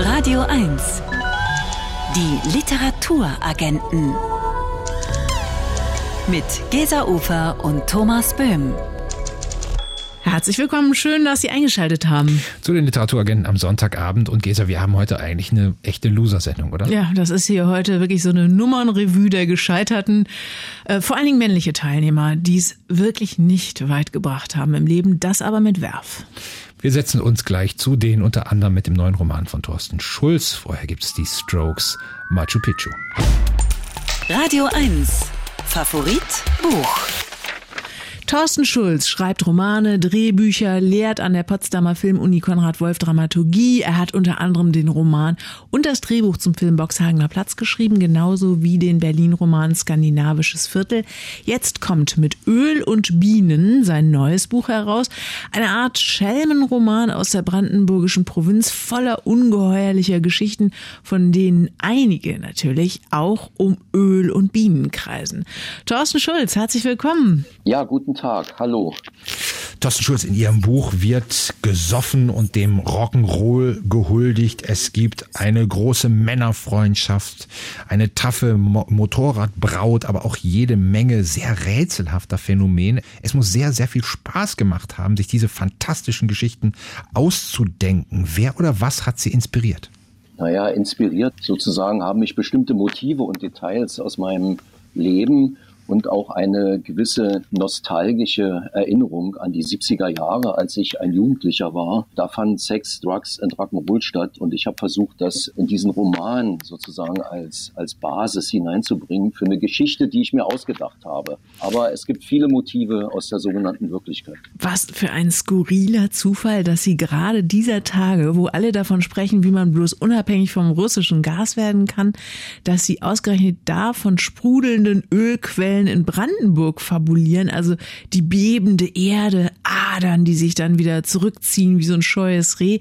Radio 1. Die Literaturagenten. Mit Gesa Ufer und Thomas Böhm. Herzlich willkommen, schön, dass Sie eingeschaltet haben. Zu den Literaturagenten am Sonntagabend. Und Gesa, wir haben heute eigentlich eine echte Loser-Sendung, oder? Ja, das ist hier heute wirklich so eine Nummernrevue der Gescheiterten. Äh, vor allen Dingen männliche Teilnehmer, die es wirklich nicht weit gebracht haben im Leben, das aber mit Werf. Wir setzen uns gleich zu denen unter anderem mit dem neuen Roman von Thorsten Schulz. Vorher gibt es die Strokes Machu Picchu. Radio 1. Favorit Buch. Thorsten Schulz schreibt Romane, Drehbücher, lehrt an der Potsdamer Filmuni Konrad Wolf Dramaturgie. Er hat unter anderem den Roman und das Drehbuch zum Film Boxhagener Platz geschrieben, genauso wie den Berlin-Roman Skandinavisches Viertel. Jetzt kommt mit Öl und Bienen sein neues Buch heraus. Eine Art Schelmenroman aus der brandenburgischen Provinz voller ungeheuerlicher Geschichten, von denen einige natürlich auch um Öl und Bienen kreisen. Thorsten Schulz, herzlich willkommen. Ja, guten Tag, hallo. Thorsten Schulz, in Ihrem Buch wird gesoffen und dem Rock'n'Roll gehuldigt. Es gibt eine große Männerfreundschaft, eine taffe Mo Motorradbraut, aber auch jede Menge sehr rätselhafter Phänomene. Es muss sehr, sehr viel Spaß gemacht haben, sich diese fantastischen Geschichten auszudenken. Wer oder was hat Sie inspiriert? Naja, inspiriert sozusagen haben mich bestimmte Motive und Details aus meinem Leben und auch eine gewisse nostalgische Erinnerung an die 70er Jahre, als ich ein Jugendlicher war. Da fand Sex, Drugs und Rock'n'Roll statt und ich habe versucht, das in diesen Roman sozusagen als, als Basis hineinzubringen für eine Geschichte, die ich mir ausgedacht habe. Aber es gibt viele Motive aus der sogenannten Wirklichkeit. Was für ein skurriler Zufall, dass Sie gerade dieser Tage, wo alle davon sprechen, wie man bloß unabhängig vom russischen Gas werden kann, dass Sie ausgerechnet da von sprudelnden Ölquellen Quellen in Brandenburg fabulieren, also die bebende Erde, Adern, die sich dann wieder zurückziehen wie so ein scheues Reh.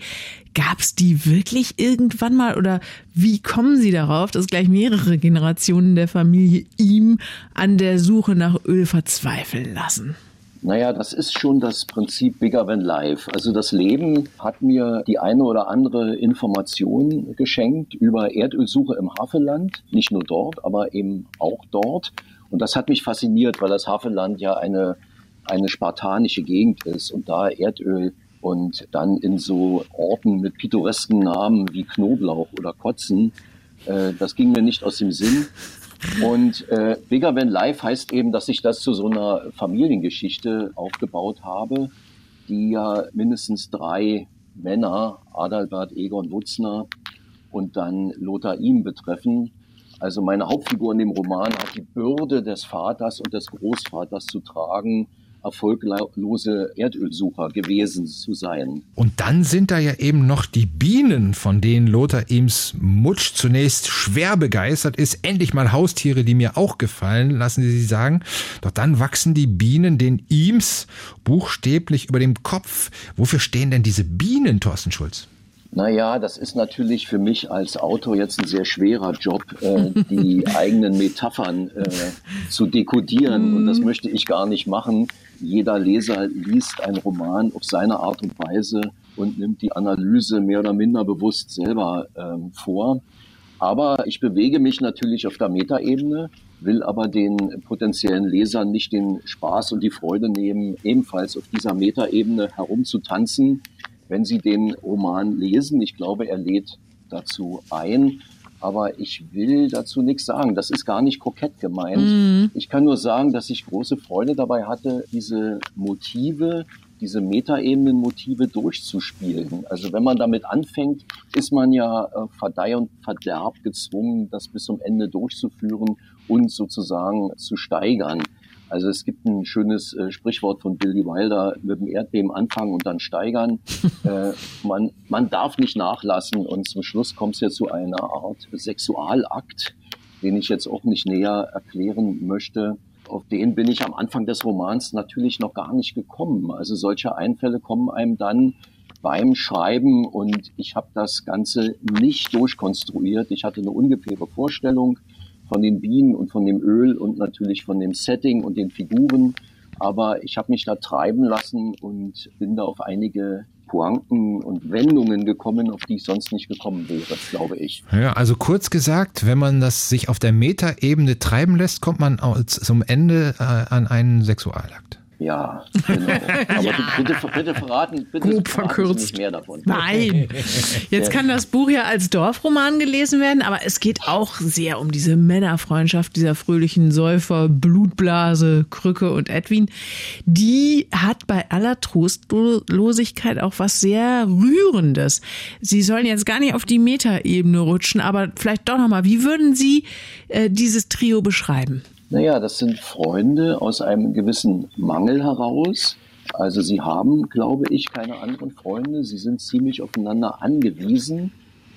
Gab es die wirklich irgendwann mal oder wie kommen Sie darauf, dass gleich mehrere Generationen der Familie ihm an der Suche nach Öl verzweifeln lassen? Naja, das ist schon das Prinzip Bigger Than Life. Also das Leben hat mir die eine oder andere Information geschenkt über Erdölsuche im Havelland. Nicht nur dort, aber eben auch dort. Und das hat mich fasziniert, weil das Hafenland ja eine, eine spartanische Gegend ist und da Erdöl und dann in so Orten mit pittoresken Namen wie Knoblauch oder Kotzen, äh, das ging mir nicht aus dem Sinn. Und äh, Bigger Than Life heißt eben, dass ich das zu so einer Familiengeschichte aufgebaut habe, die ja mindestens drei Männer, Adalbert, Egon Wutzner und dann Lothar Ihm betreffen. Also meine Hauptfigur in dem Roman hat die Bürde des Vaters und des Großvaters zu tragen, erfolglose Erdölsucher gewesen zu sein. Und dann sind da ja eben noch die Bienen, von denen Lothar Eames Mutsch zunächst schwer begeistert ist. Endlich mal Haustiere, die mir auch gefallen, lassen Sie sich sagen. Doch dann wachsen die Bienen den Eames buchstäblich über dem Kopf. Wofür stehen denn diese Bienen, Thorsten Schulz? Naja, das ist natürlich für mich als Autor jetzt ein sehr schwerer Job, äh, die eigenen Metaphern äh, zu dekodieren. Und das möchte ich gar nicht machen. Jeder Leser liest einen Roman auf seine Art und Weise und nimmt die Analyse mehr oder minder bewusst selber ähm, vor. Aber ich bewege mich natürlich auf der Metaebene, will aber den potenziellen Lesern nicht den Spaß und die Freude nehmen, ebenfalls auf dieser Metaebene herumzutanzen wenn Sie den Roman lesen. Ich glaube, er lädt dazu ein. Aber ich will dazu nichts sagen. Das ist gar nicht kokett gemeint. Mhm. Ich kann nur sagen, dass ich große Freude dabei hatte, diese Motive, diese Metaebenen-Motive durchzuspielen. Also wenn man damit anfängt, ist man ja äh, Verdeih und Verderb gezwungen, das bis zum Ende durchzuführen und sozusagen zu steigern. Also es gibt ein schönes äh, Sprichwort von Billy Wilder, mit dem Erdbeben anfangen und dann steigern. äh, man, man darf nicht nachlassen und zum Schluss kommt es ja zu einer Art Sexualakt, den ich jetzt auch nicht näher erklären möchte. Auf den bin ich am Anfang des Romans natürlich noch gar nicht gekommen. Also solche Einfälle kommen einem dann beim Schreiben und ich habe das Ganze nicht durchkonstruiert. Ich hatte eine ungefähre Vorstellung von den Bienen und von dem Öl und natürlich von dem Setting und den Figuren. Aber ich habe mich da treiben lassen und bin da auf einige Pointen und Wendungen gekommen, auf die ich sonst nicht gekommen wäre, glaube ich. Ja, also kurz gesagt, wenn man das sich auf der Metaebene treiben lässt, kommt man zum Ende äh, an einen Sexualakt. Ja, genau. Aber ja. Bitte, bitte, verraten, bitte Grob verkürzt. nicht mehr davon. Nein. Jetzt kann das Buch ja als Dorfroman gelesen werden, aber es geht auch sehr um diese Männerfreundschaft dieser fröhlichen Säufer, Blutblase, Krücke und Edwin. Die hat bei aller Trostlosigkeit auch was sehr Rührendes. Sie sollen jetzt gar nicht auf die Metaebene rutschen, aber vielleicht doch nochmal, wie würden Sie äh, dieses Trio beschreiben? Naja, das sind Freunde aus einem gewissen Mangel heraus. Also sie haben, glaube ich, keine anderen Freunde. Sie sind ziemlich aufeinander angewiesen,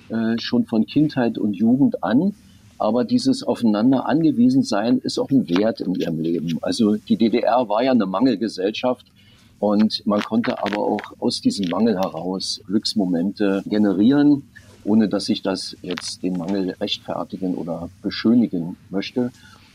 äh, schon von Kindheit und Jugend an. Aber dieses aufeinander angewiesen sein ist auch ein Wert in ihrem Leben. Also die DDR war ja eine Mangelgesellschaft und man konnte aber auch aus diesem Mangel heraus Glücksmomente generieren, ohne dass ich das jetzt den Mangel rechtfertigen oder beschönigen möchte.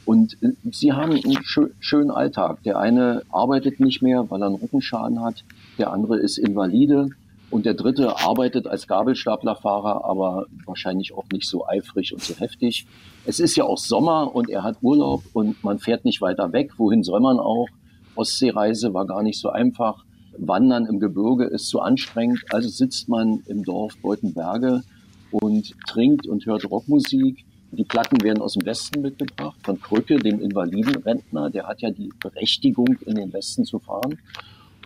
Und äh, sie haben einen schönen Alltag. Der eine arbeitet nicht mehr, weil er einen Rückenschaden hat. Der andere ist Invalide. Und der dritte arbeitet als Gabelstaplerfahrer, aber wahrscheinlich auch nicht so eifrig und so heftig. Es ist ja auch Sommer und er hat Urlaub und man fährt nicht weiter weg. Wohin soll man auch? Ostseereise war gar nicht so einfach. Wandern im Gebirge ist zu anstrengend. Also sitzt man im Dorf Beutenberge und trinkt und hört Rockmusik die Platten werden aus dem Westen mitgebracht, von Krücke, dem Invalidenrentner. Der hat ja die Berechtigung, in den Westen zu fahren.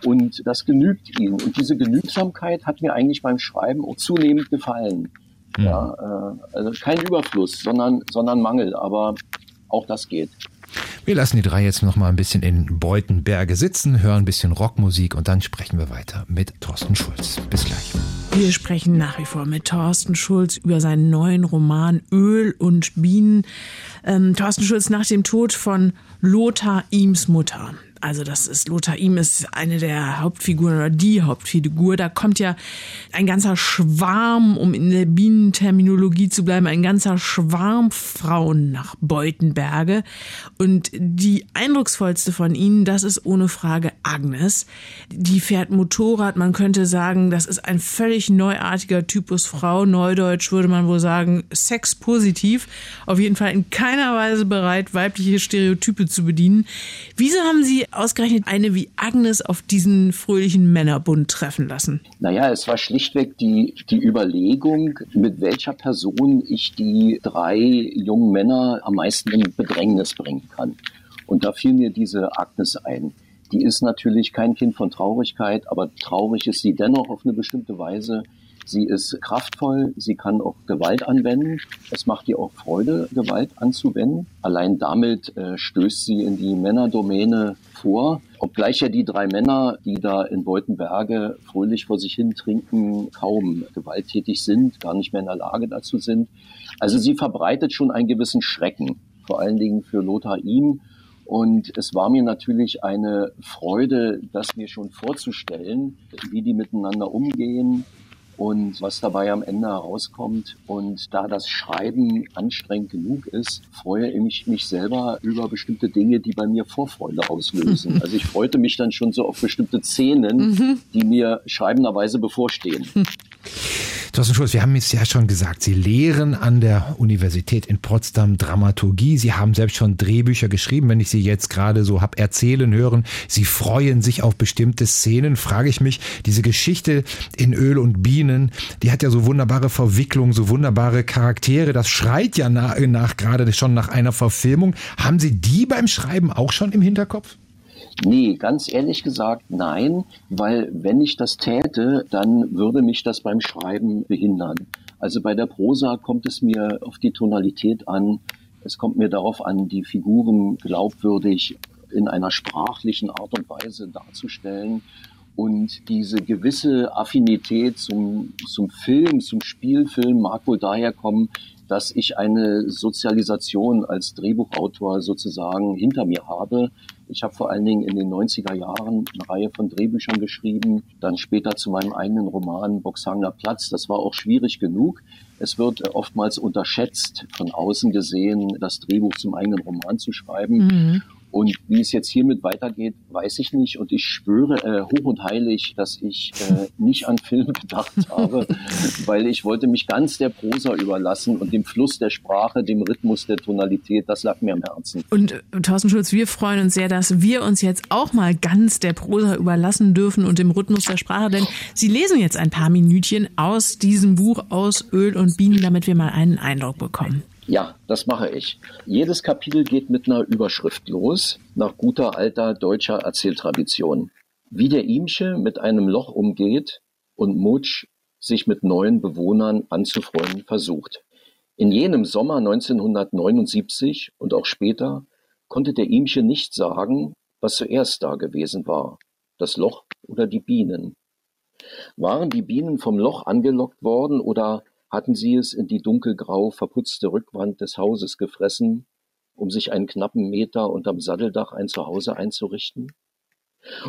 Und das genügt ihm. Und diese Genügsamkeit hat mir eigentlich beim Schreiben auch zunehmend gefallen. Mhm. Ja, äh, also kein Überfluss, sondern, sondern Mangel. Aber auch das geht. Wir lassen die drei jetzt noch mal ein bisschen in Beutenberge sitzen, hören ein bisschen Rockmusik und dann sprechen wir weiter mit Thorsten Schulz. Bis gleich. Wir sprechen nach wie vor mit Thorsten Schulz über seinen neuen Roman Öl und Bienen. Ähm, Thorsten Schulz nach dem Tod von Lothar Ihms Mutter also das ist Lothar Ihm ist eine der Hauptfiguren oder die Hauptfigur. Da kommt ja ein ganzer Schwarm, um in der Bienenterminologie zu bleiben, ein ganzer Schwarm Frauen nach Beutenberge. Und die eindrucksvollste von ihnen, das ist ohne Frage Agnes. Die fährt Motorrad. Man könnte sagen, das ist ein völlig neuartiger Typus Frau. Neudeutsch würde man wohl sagen, sexpositiv. Auf jeden Fall in keiner Weise bereit, weibliche Stereotype zu bedienen. Wieso haben Sie ausgerechnet eine wie Agnes auf diesen fröhlichen Männerbund treffen lassen? Naja, es war schlichtweg die, die Überlegung, mit welcher Person ich die drei jungen Männer am meisten in Bedrängnis bringen kann. Und da fiel mir diese Agnes ein. Die ist natürlich kein Kind von Traurigkeit, aber traurig ist sie dennoch auf eine bestimmte Weise. Sie ist kraftvoll, sie kann auch Gewalt anwenden. Es macht ihr auch Freude, Gewalt anzuwenden. Allein damit äh, stößt sie in die Männerdomäne vor. Obgleich ja die drei Männer, die da in Beutenberge fröhlich vor sich hin trinken, kaum gewalttätig sind, gar nicht mehr in der Lage dazu sind. Also sie verbreitet schon einen gewissen Schrecken, vor allen Dingen für Lothar ihm. Und es war mir natürlich eine Freude, das mir schon vorzustellen, wie die miteinander umgehen, und was dabei am Ende herauskommt. Und da das Schreiben anstrengend genug ist, freue ich mich selber über bestimmte Dinge, die bei mir Vorfreude auslösen. Also ich freute mich dann schon so auf bestimmte Szenen, mhm. die mir schreibenderweise bevorstehen. Thorsten Schulz, wir haben es ja schon gesagt, Sie lehren an der Universität in Potsdam Dramaturgie. Sie haben selbst schon Drehbücher geschrieben, wenn ich Sie jetzt gerade so hab erzählen hören. Sie freuen sich auf bestimmte Szenen. Frage ich mich, diese Geschichte in Öl und Bienen, die hat ja so wunderbare Verwicklungen, so wunderbare Charaktere. Das schreit ja nach, nach gerade schon nach einer Verfilmung. Haben Sie die beim Schreiben auch schon im Hinterkopf? Nee, ganz ehrlich gesagt nein, weil wenn ich das täte, dann würde mich das beim Schreiben behindern. Also bei der Prosa kommt es mir auf die Tonalität an, es kommt mir darauf an, die Figuren glaubwürdig in einer sprachlichen Art und Weise darzustellen. Und diese gewisse Affinität zum, zum Film, zum Spielfilm mag wohl daher kommen, dass ich eine Sozialisation als Drehbuchautor sozusagen hinter mir habe. Ich habe vor allen Dingen in den 90er Jahren eine Reihe von Drehbüchern geschrieben, dann später zu meinem eigenen Roman Boxhanger Platz. Das war auch schwierig genug. Es wird oftmals unterschätzt, von außen gesehen, das Drehbuch zum eigenen Roman zu schreiben. Mhm. Und wie es jetzt hiermit weitergeht, weiß ich nicht. Und ich schwöre äh, hoch und heilig, dass ich äh, nicht an Film gedacht habe, weil ich wollte mich ganz der Prosa überlassen und dem Fluss der Sprache, dem Rhythmus der Tonalität, das lag mir am Herzen. Und äh, Thorsten Schulz, wir freuen uns sehr, dass wir uns jetzt auch mal ganz der Prosa überlassen dürfen und dem Rhythmus der Sprache, denn Sie lesen jetzt ein paar Minütchen aus diesem Buch aus Öl und Bienen, damit wir mal einen Eindruck bekommen. Ja, das mache ich. Jedes Kapitel geht mit einer Überschrift los, nach guter alter deutscher Erzähltradition. Wie der Imsche mit einem Loch umgeht und Mutsch sich mit neuen Bewohnern anzufreunden versucht. In jenem Sommer 1979 und auch später konnte der Imsche nicht sagen, was zuerst da gewesen war, das Loch oder die Bienen. Waren die Bienen vom Loch angelockt worden oder hatten sie es in die dunkelgrau verputzte Rückwand des Hauses gefressen, um sich einen knappen Meter unterm Satteldach ein Zuhause einzurichten?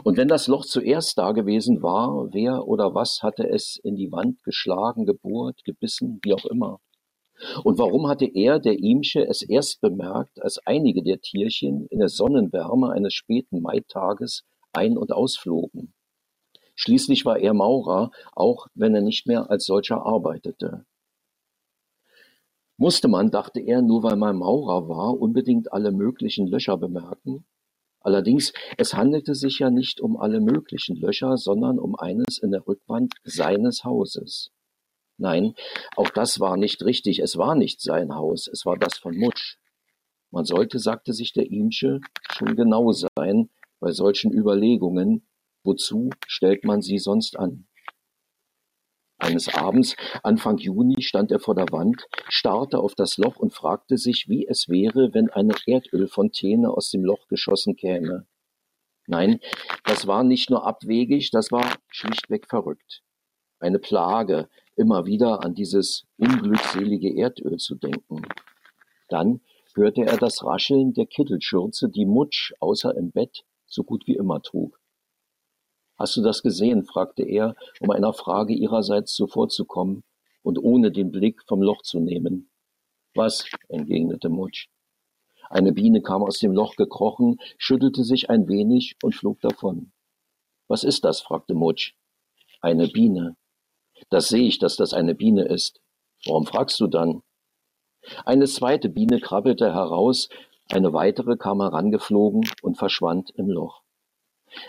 Und wenn das Loch zuerst da gewesen war, wer oder was hatte es in die Wand geschlagen, gebohrt, gebissen, wie auch immer? Und warum hatte er, der Imsche, es erst bemerkt, als einige der Tierchen in der Sonnenwärme eines späten Maitages ein- und ausflogen? Schließlich war er Maurer, auch wenn er nicht mehr als solcher arbeitete. Musste man, dachte er, nur weil man Maurer war, unbedingt alle möglichen Löcher bemerken? Allerdings, es handelte sich ja nicht um alle möglichen Löcher, sondern um eines in der Rückwand seines Hauses. Nein, auch das war nicht richtig, es war nicht sein Haus, es war das von Mutsch. Man sollte, sagte sich der Imsche, schon genau sein bei solchen Überlegungen, wozu stellt man sie sonst an? Eines Abends, Anfang Juni, stand er vor der Wand, starrte auf das Loch und fragte sich, wie es wäre, wenn eine Erdölfontäne aus dem Loch geschossen käme. Nein, das war nicht nur abwegig, das war schlichtweg verrückt. Eine Plage, immer wieder an dieses unglückselige Erdöl zu denken. Dann hörte er das Rascheln der Kittelschürze, die Mutsch außer im Bett so gut wie immer trug. Hast du das gesehen? fragte er, um einer Frage ihrerseits zuvorzukommen und ohne den Blick vom Loch zu nehmen. Was? entgegnete Mutsch. Eine Biene kam aus dem Loch gekrochen, schüttelte sich ein wenig und flog davon. Was ist das? fragte Mutsch. Eine Biene. Das sehe ich, dass das eine Biene ist. Warum fragst du dann? Eine zweite Biene krabbelte heraus, eine weitere kam herangeflogen und verschwand im Loch.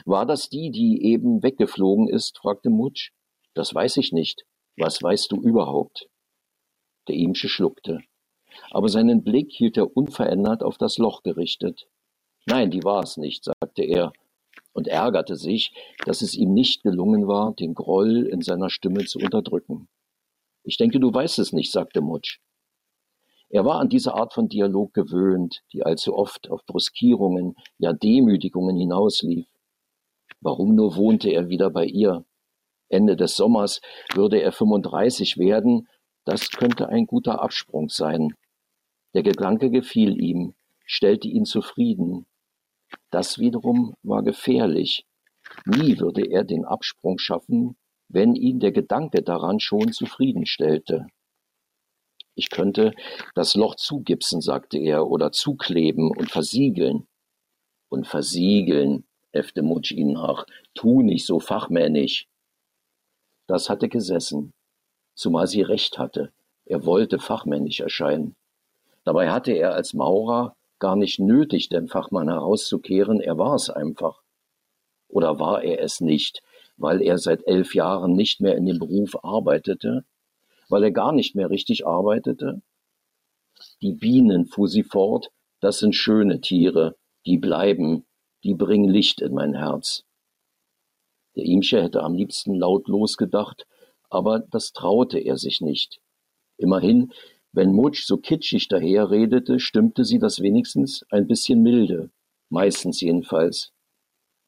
War das die, die eben weggeflogen ist? fragte Mutsch. Das weiß ich nicht. Was weißt du überhaupt? Der Imsche schluckte. Aber seinen Blick hielt er unverändert auf das Loch gerichtet. Nein, die war es nicht, sagte er und ärgerte sich, dass es ihm nicht gelungen war, den Groll in seiner Stimme zu unterdrücken. Ich denke, du weißt es nicht, sagte Mutsch. Er war an diese Art von Dialog gewöhnt, die allzu oft auf Brüskierungen, ja Demütigungen hinauslief. Warum nur wohnte er wieder bei ihr? Ende des Sommers würde er 35 werden, das könnte ein guter Absprung sein. Der Gedanke gefiel ihm, stellte ihn zufrieden. Das wiederum war gefährlich. Nie würde er den Absprung schaffen, wenn ihn der Gedanke daran schon zufriedenstellte. Ich könnte das Loch zugipsen, sagte er, oder zukleben und versiegeln. Und versiegeln, Mutsch ihn nach. Tu nicht so fachmännisch. Das hatte gesessen, zumal sie recht hatte. Er wollte fachmännisch erscheinen. Dabei hatte er als Maurer gar nicht nötig, den Fachmann herauszukehren, er war es einfach. Oder war er es nicht, weil er seit elf Jahren nicht mehr in dem Beruf arbeitete, weil er gar nicht mehr richtig arbeitete? Die Bienen, fuhr sie fort, das sind schöne Tiere, die bleiben, die bringen Licht in mein Herz. Der Imsche hätte am liebsten laut losgedacht, aber das traute er sich nicht. Immerhin, wenn Mutsch so kitschig daherredete, stimmte sie das wenigstens ein bisschen milde, meistens jedenfalls.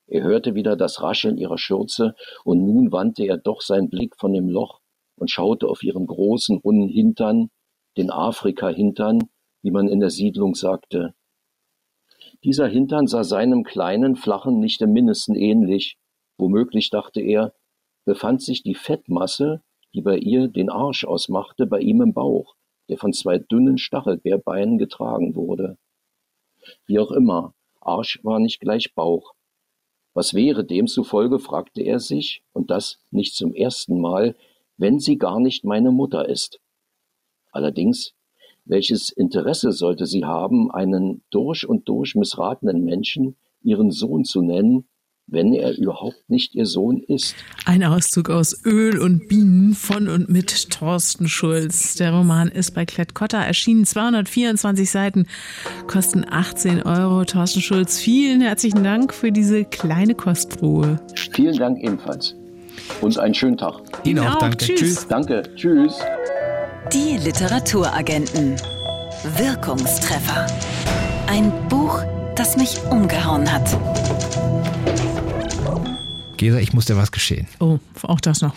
Er hörte wieder das Rascheln ihrer Schürze, und nun wandte er doch seinen Blick von dem Loch und schaute auf ihren großen, runden Hintern, den Afrika-Hintern, wie man in der Siedlung sagte. Dieser Hintern sah seinem kleinen, flachen nicht im mindesten ähnlich. Womöglich, dachte er, befand sich die Fettmasse, die bei ihr den Arsch ausmachte, bei ihm im Bauch, der von zwei dünnen Stachelbeerbeinen getragen wurde. Wie auch immer, Arsch war nicht gleich Bauch. Was wäre demzufolge, fragte er sich, und das nicht zum ersten Mal, wenn sie gar nicht meine Mutter ist. Allerdings, welches Interesse sollte sie haben, einen durch und durch missratenen Menschen ihren Sohn zu nennen, wenn er überhaupt nicht ihr Sohn ist. Ein Auszug aus Öl und Bienen von und mit Thorsten Schulz. Der Roman ist bei Klett-Cotta erschienen, 224 Seiten, kosten 18 Euro. Thorsten Schulz, vielen herzlichen Dank für diese kleine Kostprobe. Vielen Dank ebenfalls. Und einen schönen Tag. Ihnen auch, danke. Tschüss. Tschüss. Danke. Tschüss. Die Literaturagenten. Wirkungstreffer. Ein Buch, das mich umgehauen hat. Gesa, ich muss dir was geschehen. Oh, auch das noch.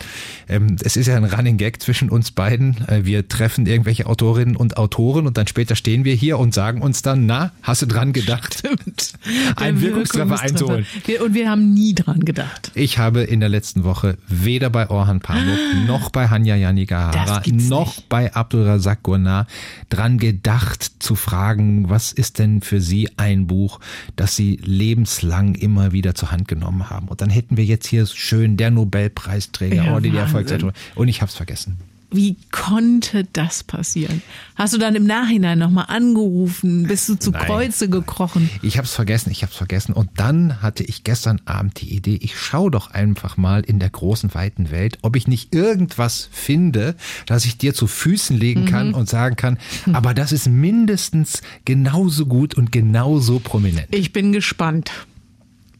Ähm, es ist ja ein Running Gag zwischen uns beiden. Äh, wir treffen irgendwelche Autorinnen und Autoren und dann später stehen wir hier und sagen uns dann, na, hast du dran gedacht? Stimmt. Ein Der Wirkungstreffer einzuholen. Wir, und wir haben nie dran gedacht. Ich habe in der letzten Woche weder bei Orhan Pamuk noch bei Hanya Yanigahara noch nicht. bei Abdulrazak Gurnar dran gedacht zu fragen, was ist denn für Sie ein Buch, das Sie lebenslang immer wieder zur Hand genommen haben? Und dann hätten wir jetzt hier schön der Nobelpreisträger Ja, oder die Wahnsinn. Erfolgsautor. Und ich habe es vergessen. Wie konnte das passieren? Hast du dann im Nachhinein nochmal angerufen? Bist du zu Nein. Kreuze gekrochen? Ich habe es vergessen, ich habe es vergessen. Und dann hatte ich gestern Abend die Idee, ich schaue doch einfach mal in der großen, weiten Welt, ob ich nicht irgendwas finde, das ich dir zu Füßen legen kann und sagen kann, aber das ist mindestens genauso gut und genauso prominent. Ich bin gespannt.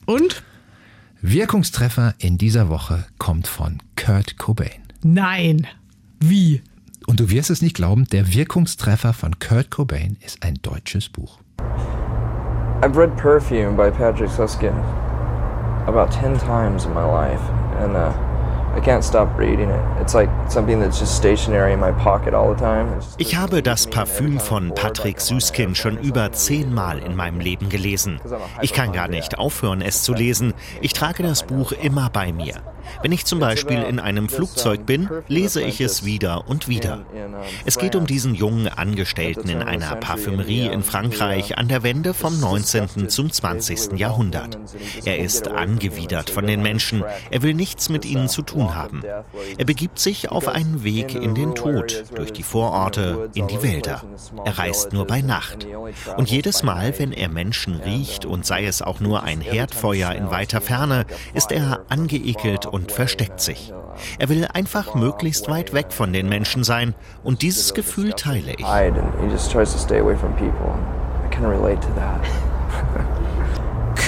Und? Wirkungstreffer in dieser Woche kommt von Kurt Cobain. Nein. Wie? Und du wirst es nicht glauben, der Wirkungstreffer von Kurt Cobain ist ein deutsches Buch. I've read Perfume by Patrick Susskind about 10 times in my life, and uh, I can't stop reading it. It's like something that's just stationary in my pocket all the time. It's just- Ich habe das Parfüm von Patrick Süskind schon über zehnmal in meinem Leben gelesen. Ich kann gar nicht aufhören, es zu lesen. Ich trage das Buch immer bei mir. Wenn ich zum Beispiel in einem Flugzeug bin, lese ich es wieder und wieder. Es geht um diesen jungen Angestellten in einer Parfümerie in Frankreich an der Wende vom 19. zum 20. Jahrhundert. Er ist angewidert von den Menschen. Er will nichts mit ihnen zu tun haben. Er begibt sich auf einen Weg in den Tod, durch die Vororte, in die Wälder. Er reist nur bei Nacht. Und jedes Mal, wenn er Menschen riecht und sei es auch nur ein Herdfeuer in weiter Ferne, ist er angeekelt und versteckt sich. Er will einfach möglichst weit weg von den Menschen sein und dieses Gefühl teile ich.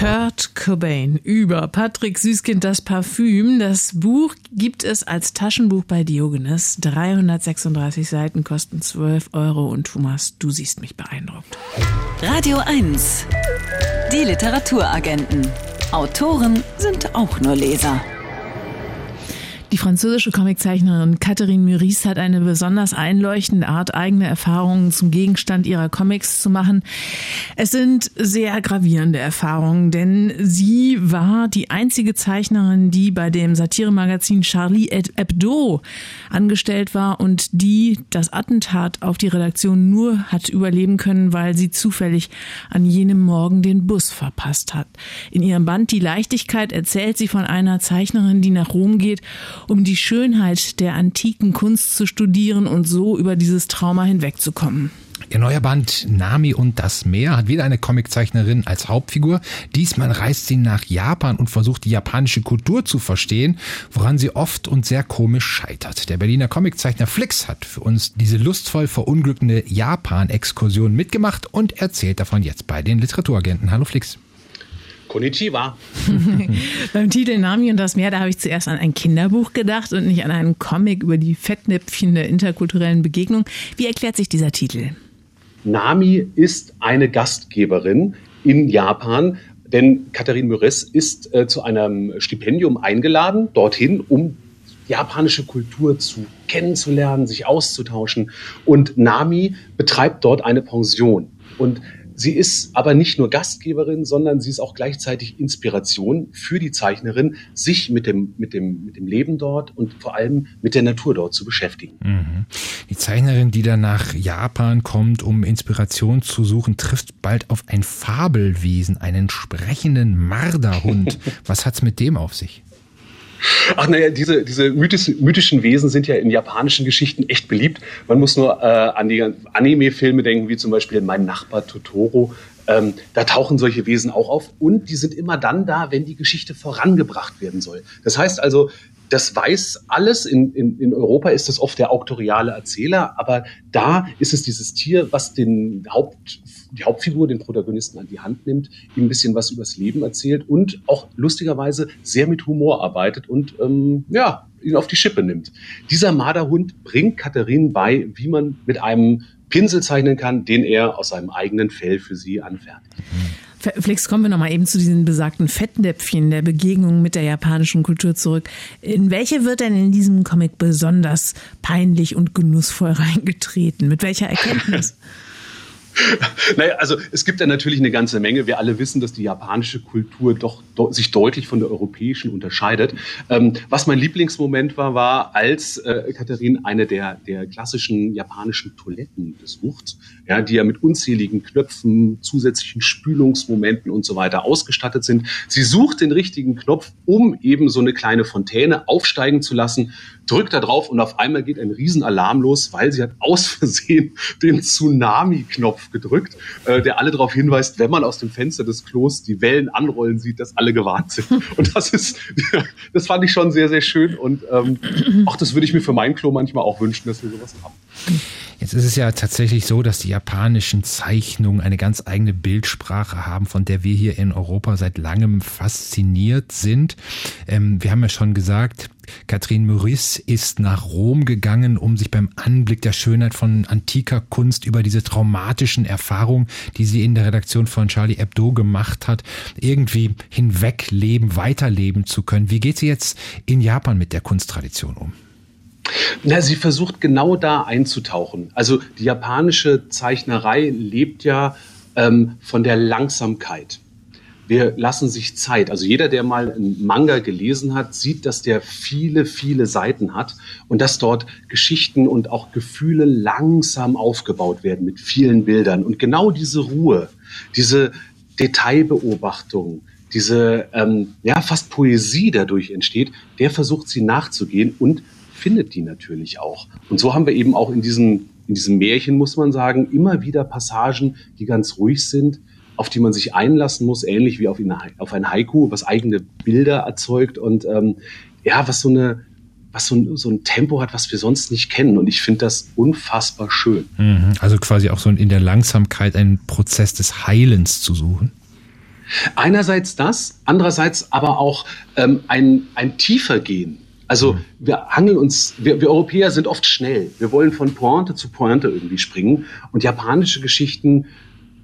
Kurt Cobain über Patrick Süskind das Parfüm. Das Buch gibt es als Taschenbuch bei Diogenes. 336 Seiten kosten 12 Euro und Thomas, du siehst mich beeindruckt. Radio 1. Die Literaturagenten. Autoren sind auch nur Leser. Die französische Comiczeichnerin Catherine Meurice hat eine besonders einleuchtende Art, eigene Erfahrungen zum Gegenstand ihrer Comics zu machen. Es sind sehr gravierende Erfahrungen, denn sie war die einzige Zeichnerin, die bei dem Satiremagazin Charlie Hebdo angestellt war und die das Attentat auf die Redaktion nur hat überleben können, weil sie zufällig an jenem Morgen den Bus verpasst hat. In ihrem Band Die Leichtigkeit erzählt sie von einer Zeichnerin, die nach Rom geht, um die Schönheit der antiken Kunst zu studieren und so über dieses Trauma hinwegzukommen. Ihr neuer Band Nami und das Meer hat wieder eine Comiczeichnerin als Hauptfigur. Diesmal reist sie nach Japan und versucht die japanische Kultur zu verstehen, woran sie oft und sehr komisch scheitert. Der Berliner Comiczeichner Flix hat für uns diese lustvoll verunglückende Japan-Exkursion mitgemacht und erzählt davon jetzt bei den Literaturagenten. Hallo Flix. Konnichiwa. Beim Titel Nami und das Meer, da habe ich zuerst an ein Kinderbuch gedacht und nicht an einen Comic über die Fettnäpfchen der interkulturellen Begegnung. Wie erklärt sich dieser Titel? Nami ist eine Gastgeberin in Japan, denn Katharine Meurice ist äh, zu einem Stipendium eingeladen, dorthin, um japanische Kultur zu kennenzulernen, sich auszutauschen. Und Nami betreibt dort eine Pension. Und Sie ist aber nicht nur Gastgeberin, sondern sie ist auch gleichzeitig Inspiration für die Zeichnerin, sich mit dem, mit dem, mit dem Leben dort und vor allem mit der Natur dort zu beschäftigen. Mhm. Die Zeichnerin, die dann nach Japan kommt, um Inspiration zu suchen, trifft bald auf ein Fabelwesen, einen sprechenden Marderhund. Was hat's mit dem auf sich? Ach naja, diese, diese mythischen Wesen sind ja in japanischen Geschichten echt beliebt. Man muss nur äh, an die Anime-Filme denken, wie zum Beispiel Mein Nachbar Totoro. Ähm, da tauchen solche Wesen auch auf und die sind immer dann da, wenn die Geschichte vorangebracht werden soll. Das heißt also, das weiß alles. In, in, in Europa ist das oft der auktoriale Erzähler, aber da ist es dieses Tier, was den Haupt, die Hauptfigur, den Protagonisten an die Hand nimmt, ihm ein bisschen was übers Leben erzählt und auch lustigerweise sehr mit Humor arbeitet und ähm, ja, ihn auf die Schippe nimmt. Dieser Marderhund bringt Katharin bei, wie man mit einem Pinsel zeichnen kann, den er aus seinem eigenen Fell für sie anfertigt. Flix, kommen wir nochmal eben zu diesen besagten Fettnäpfchen der Begegnung mit der japanischen Kultur zurück. In welche wird denn in diesem Comic besonders peinlich und genussvoll reingetreten? Mit welcher Erkenntnis? naja, also es gibt ja natürlich eine ganze Menge. Wir alle wissen, dass die japanische Kultur doch de sich deutlich von der europäischen unterscheidet. Ähm, was mein Lieblingsmoment war, war, als äh, Katharin eine der, der klassischen japanischen Toiletten besucht, ja, die ja mit unzähligen Knöpfen, zusätzlichen Spülungsmomenten und so weiter ausgestattet sind. Sie sucht den richtigen Knopf, um eben so eine kleine Fontäne aufsteigen zu lassen drückt da drauf und auf einmal geht ein Riesenalarm los, weil sie hat aus Versehen den Tsunami-Knopf gedrückt, äh, der alle darauf hinweist, wenn man aus dem Fenster des Klos die Wellen anrollen sieht, dass alle gewarnt sind. Und das ist, das fand ich schon sehr, sehr schön und ähm, auch das würde ich mir für mein Klo manchmal auch wünschen, dass wir sowas haben. Jetzt ist es ja tatsächlich so, dass die japanischen Zeichnungen eine ganz eigene Bildsprache haben, von der wir hier in Europa seit langem fasziniert sind. Ähm, wir haben ja schon gesagt, Catherine Meurice ist nach Rom gegangen, um sich beim Anblick der Schönheit von antiker Kunst über diese traumatischen Erfahrungen, die sie in der Redaktion von Charlie Hebdo gemacht hat, irgendwie hinwegleben, weiterleben zu können. Wie geht sie jetzt in Japan mit der Kunsttradition um? Na, sie versucht genau da einzutauchen. Also die japanische Zeichnerei lebt ja ähm, von der Langsamkeit. Wir lassen sich Zeit. Also jeder, der mal einen Manga gelesen hat, sieht, dass der viele, viele Seiten hat und dass dort Geschichten und auch Gefühle langsam aufgebaut werden mit vielen Bildern. Und genau diese Ruhe, diese Detailbeobachtung, diese ähm, ja fast Poesie dadurch entsteht, der versucht sie nachzugehen und findet die natürlich auch. Und so haben wir eben auch in diesem, in diesem Märchen, muss man sagen, immer wieder Passagen, die ganz ruhig sind, auf die man sich einlassen muss, ähnlich wie auf, eine, auf ein Haiku, was eigene Bilder erzeugt und ähm, ja, was so eine was so ein, so ein Tempo hat, was wir sonst nicht kennen. Und ich finde das unfassbar schön. Mhm. Also quasi auch so in der Langsamkeit einen Prozess des Heilens zu suchen. Einerseits das, andererseits aber auch ähm, ein, ein tiefer gehen. Also mhm. wir hangeln uns, wir, wir Europäer sind oft schnell. Wir wollen von Pointe zu Pointe irgendwie springen. Und japanische Geschichten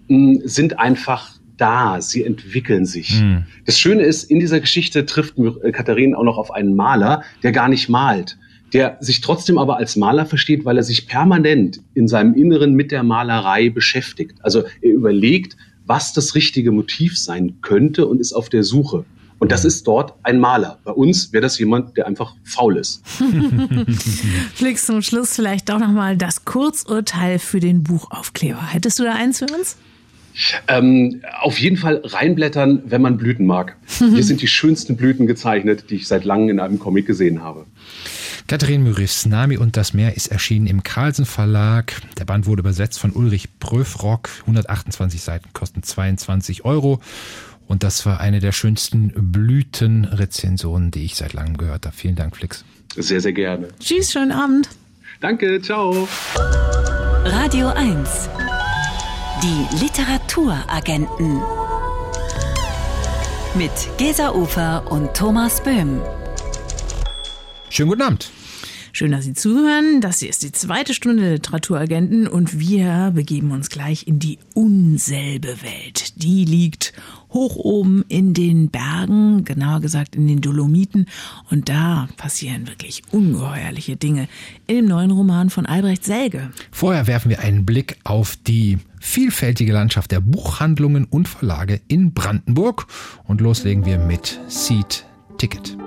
mh, hm, sind einfach da, sie entwickeln sich. Mhm. Das Schöne ist, in dieser Geschichte trifft Katharine auch noch auf einen Maler, der gar nicht malt, der sich trotzdem aber als Maler versteht, weil er sich permanent in seinem Inneren mit der Malerei beschäftigt. Also er überlegt, was das richtige Motiv sein könnte und ist auf der Suche. Und das ist dort ein Maler. Bei uns wäre das jemand, der einfach faul ist. Flix, zum Schluss vielleicht doch nochmal das Kurzurteil für den Buchaufkleber. Hättest du da eins für uns? Ähm, auf jeden Fall reinblättern, wenn man Blüten mag. Hier sind die schönsten Blüten gezeichnet, die ich seit langem in einem Comic gesehen habe. Katharine Müris, Nami und das Meer ist erschienen im Carlsen Verlag. Der Band wurde übersetzt von Ulrich Pröfrock. 128 Seiten kosten 22 Euro. Und das war eine der schönsten Blütenrezensionen, die ich seit langem gehört habe. Vielen Dank, Flix. Sehr, sehr gerne. Tschüss, schönen Abend. Danke, ciao. Radio 1. Die Literaturagenten. Mit Gesa Ufer und Thomas Böhm. Schönen guten Abend. Schön, dass Sie zuhören. Das hier ist die zweite Stunde Literaturagenten und wir begeben uns gleich in die unselbe Welt. Die liegt hoch oben in den Bergen, genauer gesagt in den Dolomiten. Und da passieren wirklich ungeheuerliche Dinge in dem neuen Roman von Albrecht Selge. Vorher werfen wir einen Blick auf die vielfältige Landschaft der Buchhandlungen und Verlage in Brandenburg und loslegen wir mit Seed Ticket.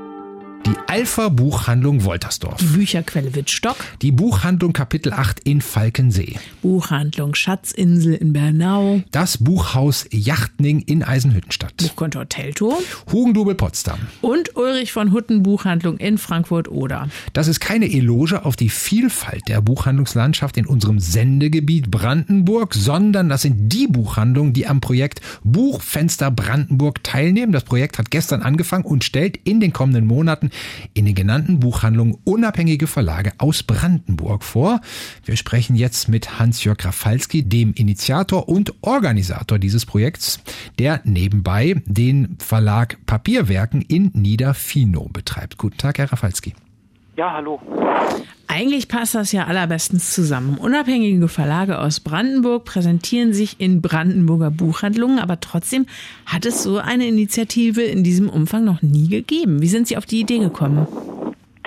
Die Alpha Buchhandlung Woltersdorf. Die Bücherquelle Wittstock. Die Buchhandlung Kapitel 8 in Falkensee. Buchhandlung Schatzinsel in Bernau. Das Buchhaus Yachtning in Eisenhüttenstadt. Buchkontor Teltow. Hugendubel Potsdam. Und Ulrich von Hutten Buchhandlung in Frankfurt-Oder. Das ist keine Eloge auf die Vielfalt der Buchhandlungslandschaft in unserem Sendegebiet Brandenburg, sondern das sind die Buchhandlungen, die am Projekt Buchfenster Brandenburg teilnehmen. Das Projekt hat gestern angefangen und stellt in den kommenden Monaten in den genannten Buchhandlungen unabhängige Verlage aus Brandenburg vor. Wir sprechen jetzt mit Hans-Jörg Rafalski, dem Initiator und Organisator dieses Projekts, der nebenbei den Verlag Papierwerken in Niederfino betreibt. Guten Tag, Herr Rafalski. Ja, hallo. Eigentlich passt das ja allerbestens zusammen. Unabhängige Verlage aus Brandenburg präsentieren sich in Brandenburger Buchhandlungen, aber trotzdem hat es so eine Initiative in diesem Umfang noch nie gegeben. Wie sind Sie auf die Idee gekommen?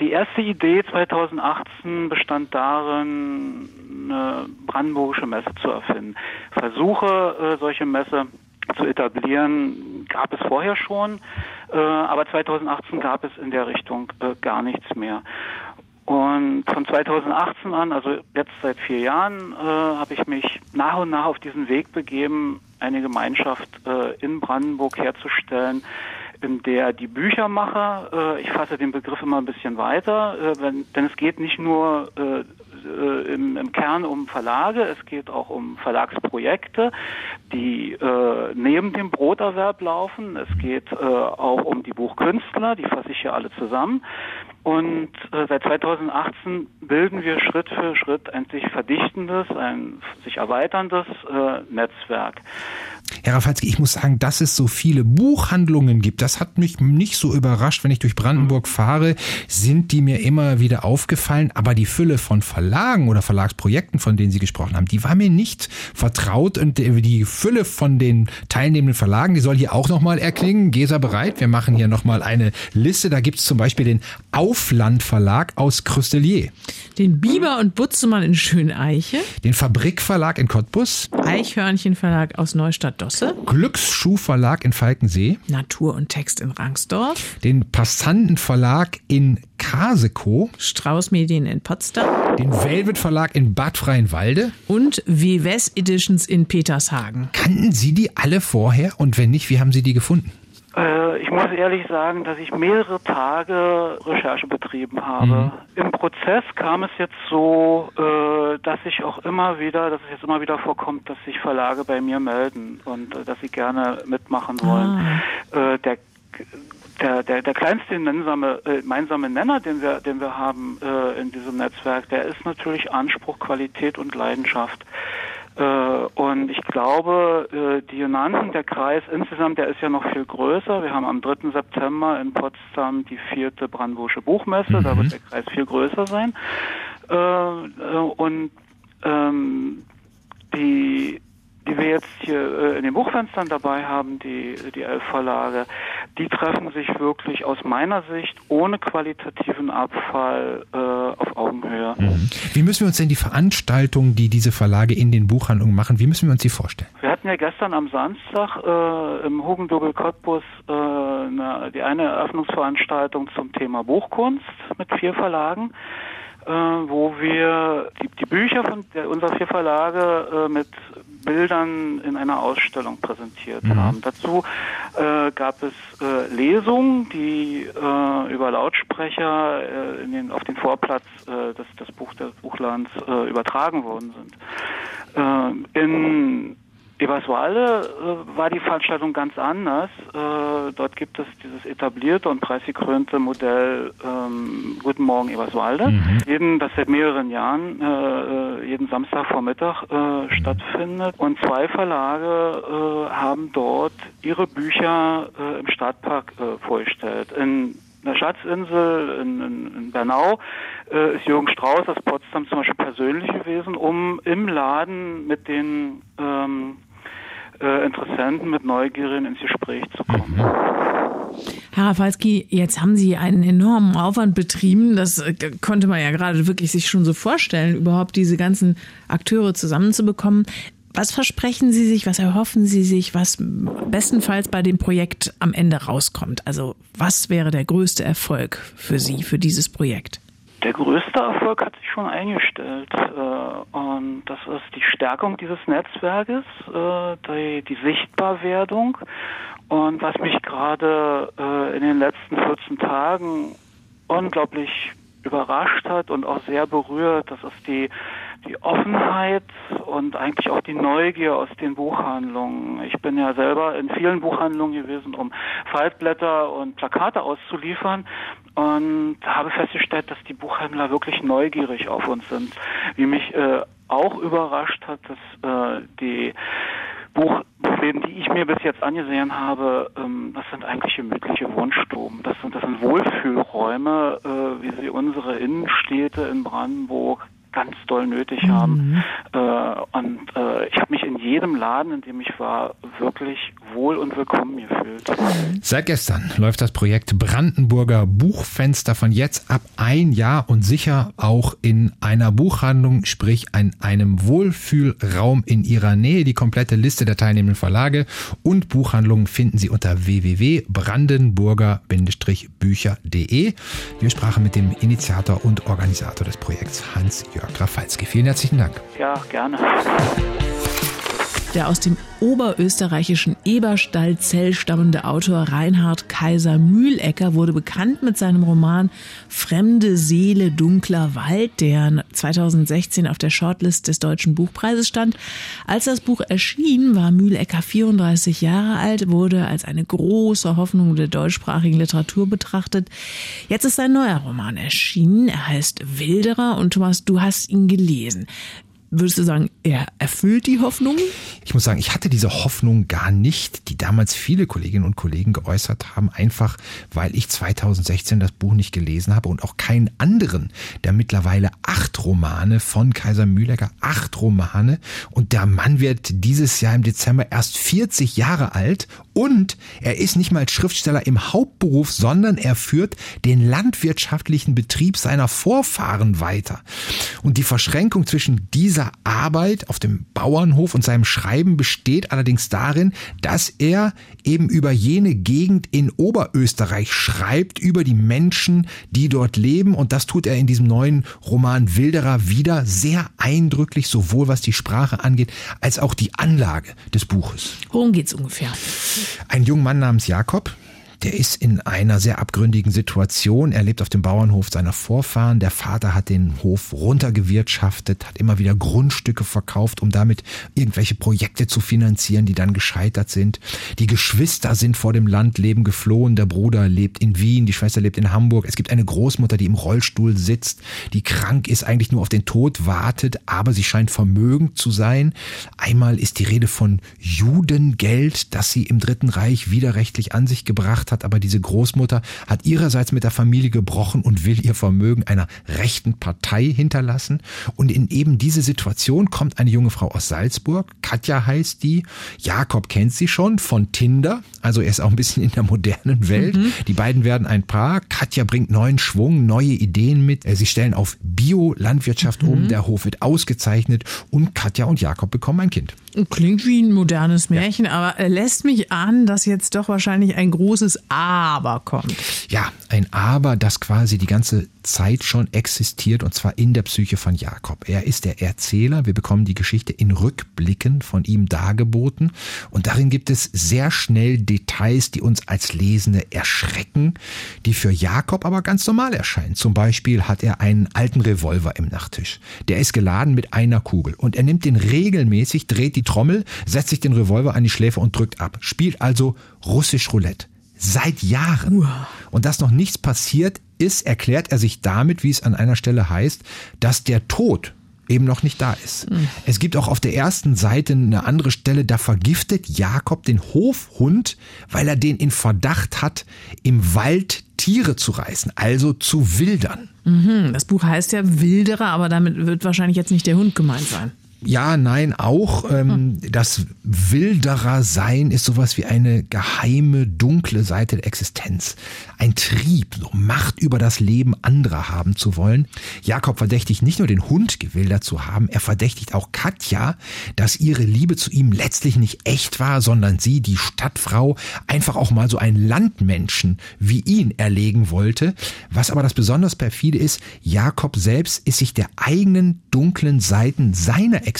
Die erste Idee 2018 bestand darin, eine brandenburgische Messe zu erfinden. Versuche, äh, solche Messe zu etablieren, gab es vorher schon, aber 2018 gab es in der Richtung äh, gar nichts mehr. Und von 2018 an, also jetzt seit vier Jahren, äh, habe ich mich nach und nach auf diesen Weg begeben, eine Gemeinschaft äh, in Brandenburg herzustellen, in der die Büchermacher, äh, ich fasse den Begriff immer ein bisschen weiter, äh, wenn, denn es geht nicht nur äh, im, im Kern um Verlage, es geht auch um Verlagsprojekte, die äh, neben dem Broterwerb laufen. Es geht äh, auch um die Buchkünstler, die fasse ich hier alle zusammen. Und äh, seit 2018 bilden wir Schritt für Schritt ein sich verdichtendes, ein sich erweiterndes äh, Netzwerk. Herr Rafalski, ich muss sagen, dass es so viele Buchhandlungen gibt, das hat mich nicht so überrascht. Wenn ich durch Brandenburg fahre, sind die mir immer wieder aufgefallen. Aber die Fülle von Verlagen oder Verlagsprojekten, von denen Sie gesprochen haben, die war mir nicht vertraut. Und die Fülle von den teilnehmenden Verlagen, die soll hier auch nochmal erklingen. Gesa bereit? Wir machen hier nochmal eine Liste. Da gibt es zum Beispiel den Aufland Verlag aus Krüstelier. Den Biber und Butzemann in Schöneiche. Den Fabrikverlag in Cottbus. Eichhörnchen Verlag aus Neustadt-Dosse. Glücksschuhverlag in Falkensee. Natur und Text in Rangsdorf. Den Passanten Verlag in Kasekow. Strauß Medien in Potsdam. Den Velvet Verlag in Bad Freienwalde. Und WWS Editions in Petershagen. Kannten Sie die alle vorher? Und wenn nicht, wie haben Sie die gefunden? Äh, ich muss ehrlich sagen, dass ich mehrere Tage Recherche betrieben habe. Mhm. Im Prozess kam es jetzt so, äh, dass ich auch immer wieder, dass es jetzt immer wieder vorkommt, dass sich Verlage bei mir melden und äh, dass sie gerne mitmachen wollen. Ah. der der, der, der kleinste gemeinsame, äh, gemeinsame Nenner, den wir, den wir haben äh, in diesem Netzwerk, der ist natürlich Anspruch, Qualität und Leidenschaft. Äh, und ich glaube, äh, die genannten, der Kreis insgesamt, der ist ja noch viel größer. Wir haben am 3. September in Potsdam die vierte Brandenburgische Buchmesse. Mhm. Da wird der Kreis viel größer sein. Äh, und ähm, die die wir jetzt hier äh, in den Buchfenstern dabei haben, die, die Elf-Verlage, die treffen sich wirklich aus meiner Sicht ohne qualitativen Abfall äh, auf Augenhöhe. Mhm. Wie müssen wir uns denn die Veranstaltungen, die diese Verlage in den Buchhandlungen machen, wie müssen wir uns die vorstellen? Wir hatten ja gestern am Samstag äh, im Hugendubel Cottbus äh, eine, die eine Eröffnungsveranstaltung zum Thema Buchkunst mit vier Verlagen äh, wo wir die, die Bücher von der, unserer vier Verlage äh, mit Bildern in einer Ausstellung präsentiert mhm. haben. Dazu äh, gab es äh, Lesungen, die äh, über Lautsprecher äh, in den, auf den Vorplatz äh, des, des, Buch, des Buchladens äh, übertragen worden sind. Äh, in Eberswalde äh, war die Veranstaltung ganz anders. Äh, dort gibt es dieses etablierte und preisgekrönte Modell ähm, Guten Morgen Eberswalde, mhm. jeden, das seit mehreren Jahren äh, äh jeden Samstagvormittag äh, stattfindet. Und zwei Verlage äh, haben dort ihre Bücher äh, im Stadtpark äh, vorgestellt. In der Schatzinsel in, in, in Bernau äh, ist Jürgen Strauß aus Potsdam zum Beispiel persönlich gewesen, um im Laden mit den ähm, äh, Interessenten, mit Neugierigen ins Gespräch zu kommen. Herr Rafalski, jetzt haben Sie einen enormen Aufwand betrieben. Das äh, konnte man ja gerade wirklich sich schon so vorstellen, überhaupt diese ganzen Akteure zusammenzubekommen. Was versprechen Sie sich, was erhoffen Sie sich, was bestenfalls bei dem Projekt am Ende rauskommt? Also was wäre der größte Erfolg für Sie, für dieses Projekt? Der größte Erfolg hat sich schon eingestellt. Äh, und das ist die Stärkung dieses Netzwerkes, äh, die, die Sichtbarwerdung. Und was mich gerade äh, in den letzten 14 Tagen unglaublich überrascht hat und auch sehr berührt, das ist die die Offenheit und eigentlich auch die Neugier aus den Buchhandlungen. Ich bin ja selber in vielen Buchhandlungen gewesen, um Faltblätter und Plakate auszuliefern und habe festgestellt, dass die Buchhändler wirklich neugierig auf uns sind. Wie mich äh, auch überrascht hat, dass äh, die Buchläden, die ich mir bis jetzt angesehen habe, ähm, das sind eigentlich gemütliche Wohnstuben. Das sind, das sind Wohlfühlräume, äh, wie sie unsere Innenstädte in Brandenburg ganz doll nötig haben. Mhm. Äh, und äh, ich habe mich in jedem Laden, in dem ich war, wirklich wohl und willkommen gefühlt. Seit gestern läuft das Projekt Brandenburger Buchfenster von jetzt ab ein Jahr und sicher auch in einer Buchhandlung, sprich in einem Wohlfühlraum in Ihrer Nähe. Die komplette Liste der teilnehmenden Verlage und Buchhandlungen finden Sie unter www.brandenburger-bücher.de. Wir sprachen mit dem Initiator und Organisator des Projekts Hans-Jörg Jörg Rafalski. Vielen herzlichen Dank. Ja, gerne. Der aus dem oberösterreichischen Eberstall-Zell stammende Autor Reinhard Kaiser Mühlecker wurde bekannt mit seinem Roman Fremde Seele, dunkler Wald, der 2016 auf der Shortlist des Deutschen Buchpreises stand. Als das Buch erschien, war Mühlecker 34 Jahre alt, wurde als eine große Hoffnung der deutschsprachigen Literatur betrachtet. Jetzt ist ein neuer Roman erschienen. Er heißt Wilderer und Thomas, du hast ihn gelesen. Würdest du sagen, er erfüllt die Hoffnung? Ich muss sagen, ich hatte diese Hoffnung gar nicht, die damals viele Kolleginnen und Kollegen geäußert haben, einfach weil ich 2016 das Buch nicht gelesen habe und auch keinen anderen der mittlerweile acht Romane von Kaiser Mühlecker, acht Romane und der Mann wird dieses Jahr im Dezember erst 40 Jahre alt und er ist nicht mal Schriftsteller im Hauptberuf, sondern er führt den landwirtschaftlichen Betrieb seiner Vorfahren weiter. Und die Verschränkung zwischen dieser Arbeit auf dem Bauernhof und seinem Schreiben besteht allerdings darin, dass er eben über jene Gegend in Oberösterreich schreibt, über die Menschen, die dort leben. Und das tut er in diesem neuen Roman Wilderer wieder sehr eindrücklich, sowohl was die Sprache angeht, als auch die Anlage des Buches. Worum geht's ungefähr? Ein junger Mann namens Jakob, der ist in einer sehr abgründigen Situation. Er lebt auf dem Bauernhof seiner Vorfahren. Der Vater hat den Hof runtergewirtschaftet, hat immer wieder Grundstücke verkauft, um damit irgendwelche Projekte zu finanzieren, die dann gescheitert sind. Die Geschwister sind vor dem Landleben geflohen. Der Bruder lebt in Wien, die Schwester lebt in Hamburg. Es gibt eine Großmutter, die im Rollstuhl sitzt, die krank ist, eigentlich nur auf den Tod wartet, aber sie scheint vermögend zu sein. Einmal ist die Rede von Judengeld, das sie im Dritten Reich widerrechtlich an sich gebracht hat hat, aber diese Großmutter hat ihrerseits mit der Familie gebrochen und will ihr Vermögen einer rechten Partei hinterlassen. Und in eben diese Situation kommt eine junge Frau aus Salzburg, Katja heißt die. Jakob kennt sie schon von Tinder, also er ist auch ein bisschen in der modernen Welt. Mhm. Die beiden werden ein Paar. Katja bringt neuen Schwung, neue Ideen mit. Sie stellen auf Bio-Landwirtschaft mhm. um. Der Hof wird ausgezeichnet und Katja und Jakob bekommen ein Kind. Klingt wie ein modernes Märchen, ja. aber er lässt mich ahnen, dass jetzt doch wahrscheinlich ein großes Aber kommt. Ja, ein Aber, das quasi die ganze Zeit schon existiert und zwar in der Psyche von Jakob. Er ist der Erzähler. Wir bekommen die Geschichte in Rückblicken von ihm dargeboten und darin gibt es sehr schnell Details, die uns als Lesende erschrecken, die für Jakob aber ganz normal erscheinen. Zum Beispiel hat er einen alten Revolver im Nachttisch. Der ist geladen mit einer Kugel und er nimmt den regelmäßig, dreht die Trommel, setzt sich den Revolver an die Schläfe und drückt ab. Spielt also russisch Roulette. Seit Jahren. Und dass noch nichts passiert ist, erklärt er sich damit, wie es an einer Stelle heißt, dass der Tod eben noch nicht da ist. Mhm. Es gibt auch auf der ersten Seite eine andere Stelle, da vergiftet Jakob den Hofhund, weil er den in Verdacht hat, im Wald Tiere zu reißen, also zu wildern. Mhm, das Buch heißt ja Wilderer, aber damit wird wahrscheinlich jetzt nicht der Hund gemeint sein. Ja, nein, auch. Ähm, das Wilderer Sein ist sowas wie eine geheime, dunkle Seite der Existenz. Ein Trieb, so Macht über das Leben anderer haben zu wollen. Jakob verdächtigt nicht nur den Hund gewildert zu haben, er verdächtigt auch Katja, dass ihre Liebe zu ihm letztlich nicht echt war, sondern sie, die Stadtfrau, einfach auch mal so einen Landmenschen wie ihn erlegen wollte. Was aber das besonders perfide ist, Jakob selbst ist sich der eigenen dunklen Seiten seiner Existenz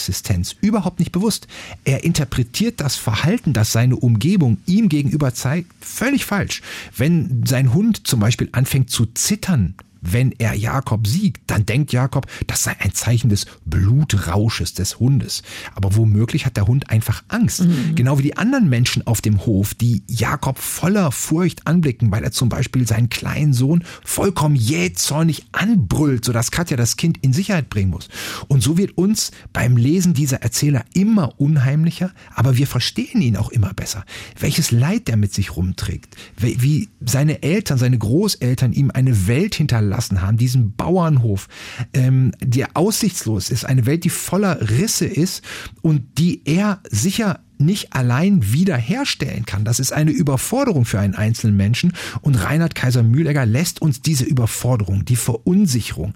überhaupt nicht bewusst. Er interpretiert das Verhalten, das seine Umgebung ihm gegenüber zeigt, völlig falsch. Wenn sein Hund zum Beispiel anfängt zu zittern, wenn er Jakob sieht, dann denkt Jakob, das sei ein Zeichen des Blutrausches des Hundes. Aber womöglich hat der Hund einfach Angst. Mhm. Genau wie die anderen Menschen auf dem Hof, die Jakob voller Furcht anblicken, weil er zum Beispiel seinen kleinen Sohn vollkommen jähzornig anbrüllt, sodass Katja das Kind in Sicherheit bringen muss. Und so wird uns beim Lesen dieser Erzähler immer unheimlicher, aber wir verstehen ihn auch immer besser. Welches Leid der mit sich rumträgt, wie seine Eltern, seine Großeltern ihm eine Welt hinterlassen, hinterlassen haben, diesen Bauernhof, ähm, der aussichtslos ist, eine Welt, die voller Risse ist und die er sicher nicht allein wiederherstellen kann. Das ist eine Überforderung für einen einzelnen Menschen. Und Reinhard Kaiser Mühlegger lässt uns diese Überforderung, die Verunsicherung,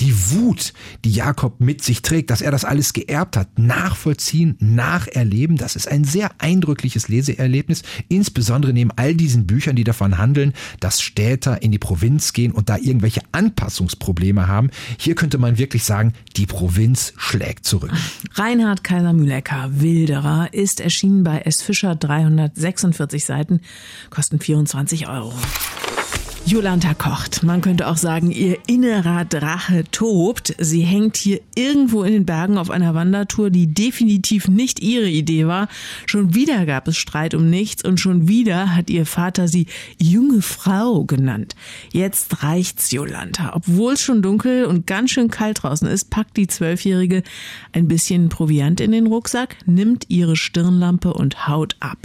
die Wut, die Jakob mit sich trägt, dass er das alles geerbt hat, nachvollziehen, nacherleben. Das ist ein sehr eindrückliches Leseerlebnis, insbesondere neben all diesen Büchern, die davon handeln, dass Städter in die Provinz gehen und da irgendwelche Anpassungsprobleme haben. Hier könnte man wirklich sagen, die Provinz schlägt zurück. Reinhard Kaiser Mühlecker, Wilderer, ist erschienen bei S. Fischer 346 Seiten, kosten 24 Euro. Jolanta kocht. Man könnte auch sagen, ihr innerer Drache tobt. Sie hängt hier irgendwo in den Bergen auf einer Wandertour, die definitiv nicht ihre Idee war. Schon wieder gab es Streit um nichts und schon wieder hat ihr Vater sie junge Frau genannt. Jetzt reicht's Jolanta. Obwohl es schon dunkel und ganz schön kalt draußen ist, packt die Zwölfjährige ein bisschen Proviant in den Rucksack, nimmt ihre Stirnlampe und haut ab.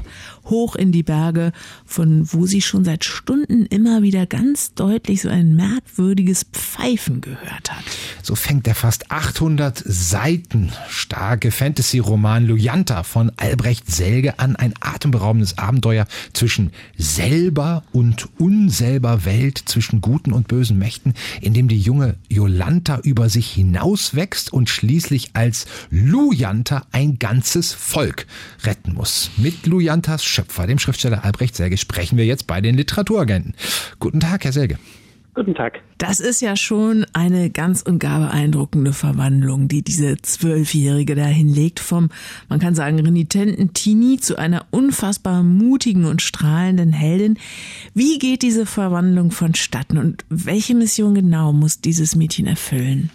Hoch in die Berge, von wo sie schon seit Stunden immer wieder ganz deutlich so ein merkwürdiges Pfeifen gehört hat. So fängt der fast 800 Seiten starke Fantasy-Roman Lujanta von Albrecht Selge an. Ein atemberaubendes Abenteuer zwischen selber und unselber Welt, zwischen guten und bösen Mächten, in dem die junge Jolanta über sich hinauswächst und schließlich als Lujanta ein ganzes Volk retten muss. Mit Lujantas Schöpfer, dem Schriftsteller Albrecht Selge, sprechen wir jetzt bei den Literaturagenten. Guten Tag, Herr Selge. Guten Tag. Das ist ja schon eine ganz und gar beeindruckende Verwandlung, die diese Zwölfjährige da hinlegt vom, man kann sagen, renitenten Teenie zu einer unfassbar mutigen und strahlenden Heldin. Wie geht diese Verwandlung vonstatten und welche Mission genau muss dieses Mädchen erfüllen?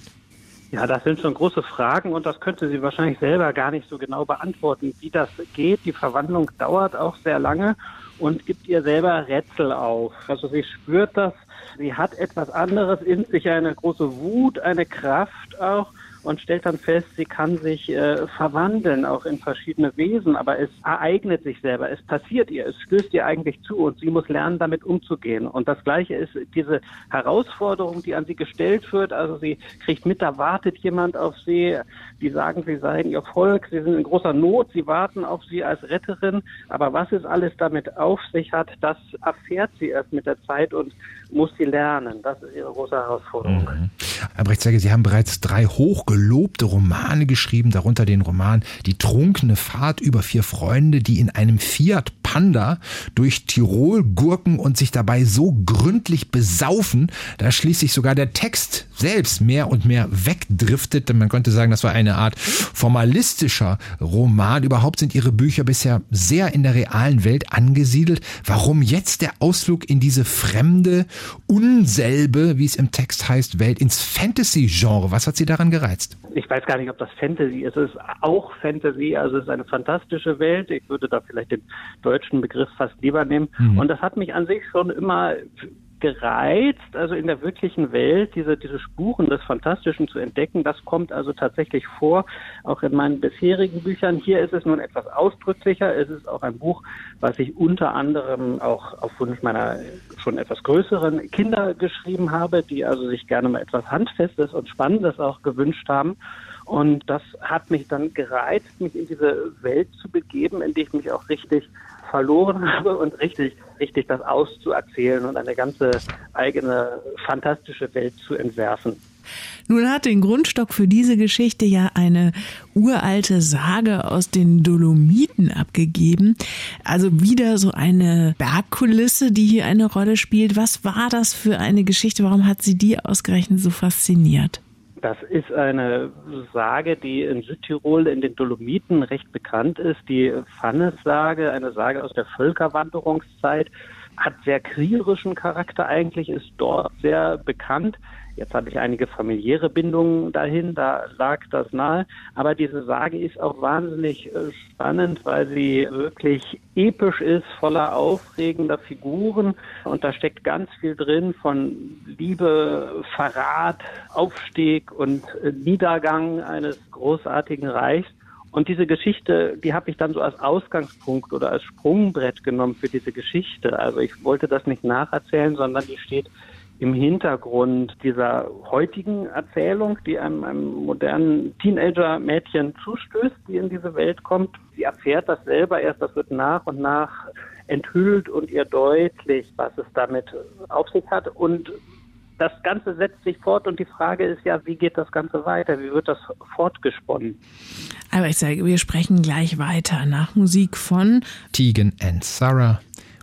Ja, das sind schon große Fragen und das könnte sie wahrscheinlich selber gar nicht so genau beantworten, wie das geht. Die Verwandlung dauert auch sehr lange und gibt ihr selber Rätsel auf. Also sie spürt das, sie hat etwas anderes in sich, eine große Wut, eine Kraft auch und stellt dann fest, sie kann sich äh, verwandeln, auch in verschiedene Wesen, aber es ereignet sich selber, es passiert ihr, es stößt ihr eigentlich zu und sie muss lernen, damit umzugehen. Und das Gleiche ist diese Herausforderung, die an sie gestellt wird. Also sie kriegt mit, da wartet jemand auf sie, die sagen, sie seien ihr Volk, sie sind in großer Not, sie warten auf sie als Retterin. Aber was es alles damit auf sich hat, das erfährt sie erst mit der Zeit und muss sie lernen. Das ist ihre große Herausforderung. Mhm. Albrecht Zegge, Sie haben bereits drei hochgelobte Romane geschrieben, darunter den Roman Die trunkene Fahrt über vier Freunde, die in einem Fiat Panda durch Tirol gurken und sich dabei so gründlich besaufen, dass schließlich sogar der Text selbst mehr und mehr wegdriftet. Denn man könnte sagen, das war eine Art formalistischer Roman. Überhaupt sind Ihre Bücher bisher sehr in der realen Welt angesiedelt. Warum jetzt der Ausflug in diese fremde, unselbe, wie es im Text heißt, Welt, ins Fantasy-Genre? Was hat Sie daran gereizt? Ich weiß gar nicht, ob das Fantasy ist. Es ist auch Fantasy, also es ist eine fantastische Welt. Ich würde da vielleicht den deutschen Begriff fast lieber nehmen. Mhm. Und das hat mich an sich schon immer gereizt, also in der wirklichen Welt diese, diese Spuren des Fantastischen zu entdecken. Das kommt also tatsächlich vor, auch in meinen bisherigen Büchern. Hier ist es nun etwas ausdrücklicher. Es ist auch ein Buch, was ich unter anderem auch auf Wunsch meiner schon etwas größeren Kinder geschrieben habe, die also sich gerne mal etwas Handfestes und Spannendes auch gewünscht haben. Und das hat mich dann gereizt, mich in diese Welt zu begeben, in die ich mich auch richtig verloren habe und richtig, richtig das auszuerzählen und eine ganze eigene fantastische Welt zu entwerfen. Nun hat den Grundstock für diese Geschichte ja eine uralte Sage aus den Dolomiten abgegeben. Also wieder so eine Bergkulisse, die hier eine Rolle spielt. Was war das für eine Geschichte? Warum hat sie die ausgerechnet so fasziniert? Das ist eine Sage, die in Südtirol in den Dolomiten recht bekannt ist. Die Pfannes-Sage, eine Sage aus der Völkerwanderungszeit, hat sehr kriegerischen Charakter eigentlich, ist dort sehr bekannt. Jetzt habe ich einige familiäre Bindungen dahin, da lag das nahe. Aber diese Sage ist auch wahnsinnig äh, spannend, weil sie wirklich episch ist, voller aufregender Figuren. Und da steckt ganz viel drin von Liebe, Verrat, Aufstieg und äh, Niedergang eines großartigen Reichs. Und diese Geschichte, die habe ich dann so als Ausgangspunkt oder als Sprungbrett genommen für diese Geschichte. Also ich wollte das nicht nacherzählen, sondern die steht im Hintergrund dieser heutigen Erzählung, die einem, einem modernen Teenager-Mädchen zustößt, die in diese Welt kommt. Sie erfährt das selber erst, das wird nach und nach enthüllt und ihr deutlich, was es damit auf sich hat. Und das Ganze setzt sich fort und die Frage ist ja, wie geht das Ganze weiter? Wie wird das fortgesponnen? Aber ich sage, wir sprechen gleich weiter nach Musik von Tegan and Sarah.